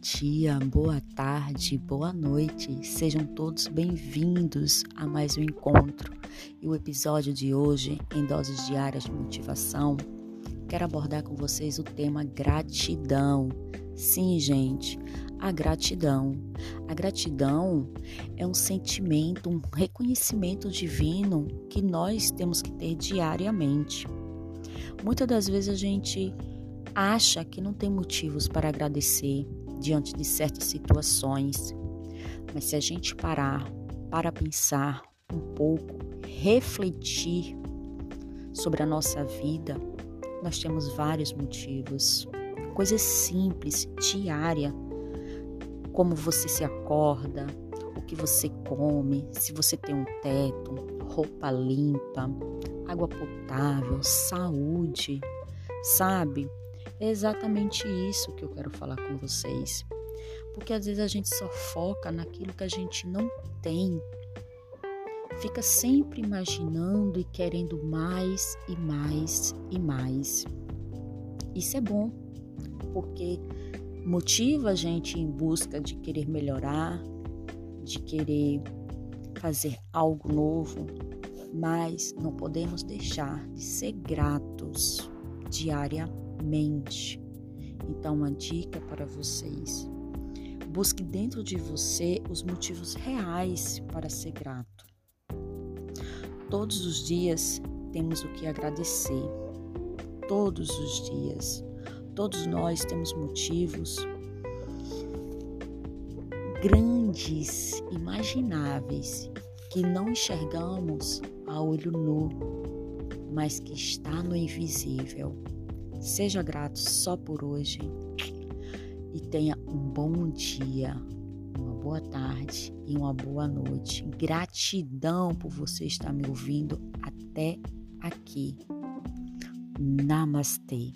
dia, boa tarde, boa noite. Sejam todos bem-vindos a mais um encontro. E o episódio de hoje, em doses diárias de motivação, quero abordar com vocês o tema gratidão. Sim, gente, a gratidão. A gratidão é um sentimento, um reconhecimento divino que nós temos que ter diariamente. Muitas das vezes a gente acha que não tem motivos para agradecer diante de certas situações. Mas se a gente parar para pensar um pouco, refletir sobre a nossa vida, nós temos vários motivos. Coisas simples, diária, como você se acorda, o que você come, se você tem um teto, roupa limpa, água potável, saúde, sabe? É exatamente isso que eu quero falar com vocês. Porque às vezes a gente só foca naquilo que a gente não tem. Fica sempre imaginando e querendo mais e mais e mais. Isso é bom, porque motiva a gente em busca de querer melhorar, de querer fazer algo novo, mas não podemos deixar de ser gratos diariamente mente. Então, uma dica para vocês: busque dentro de você os motivos reais para ser grato. Todos os dias temos o que agradecer. Todos os dias. Todos nós temos motivos grandes, imagináveis, que não enxergamos a olho nu, mas que está no invisível. Seja grato só por hoje e tenha um bom dia, uma boa tarde e uma boa noite. Gratidão por você estar me ouvindo até aqui. Namastê.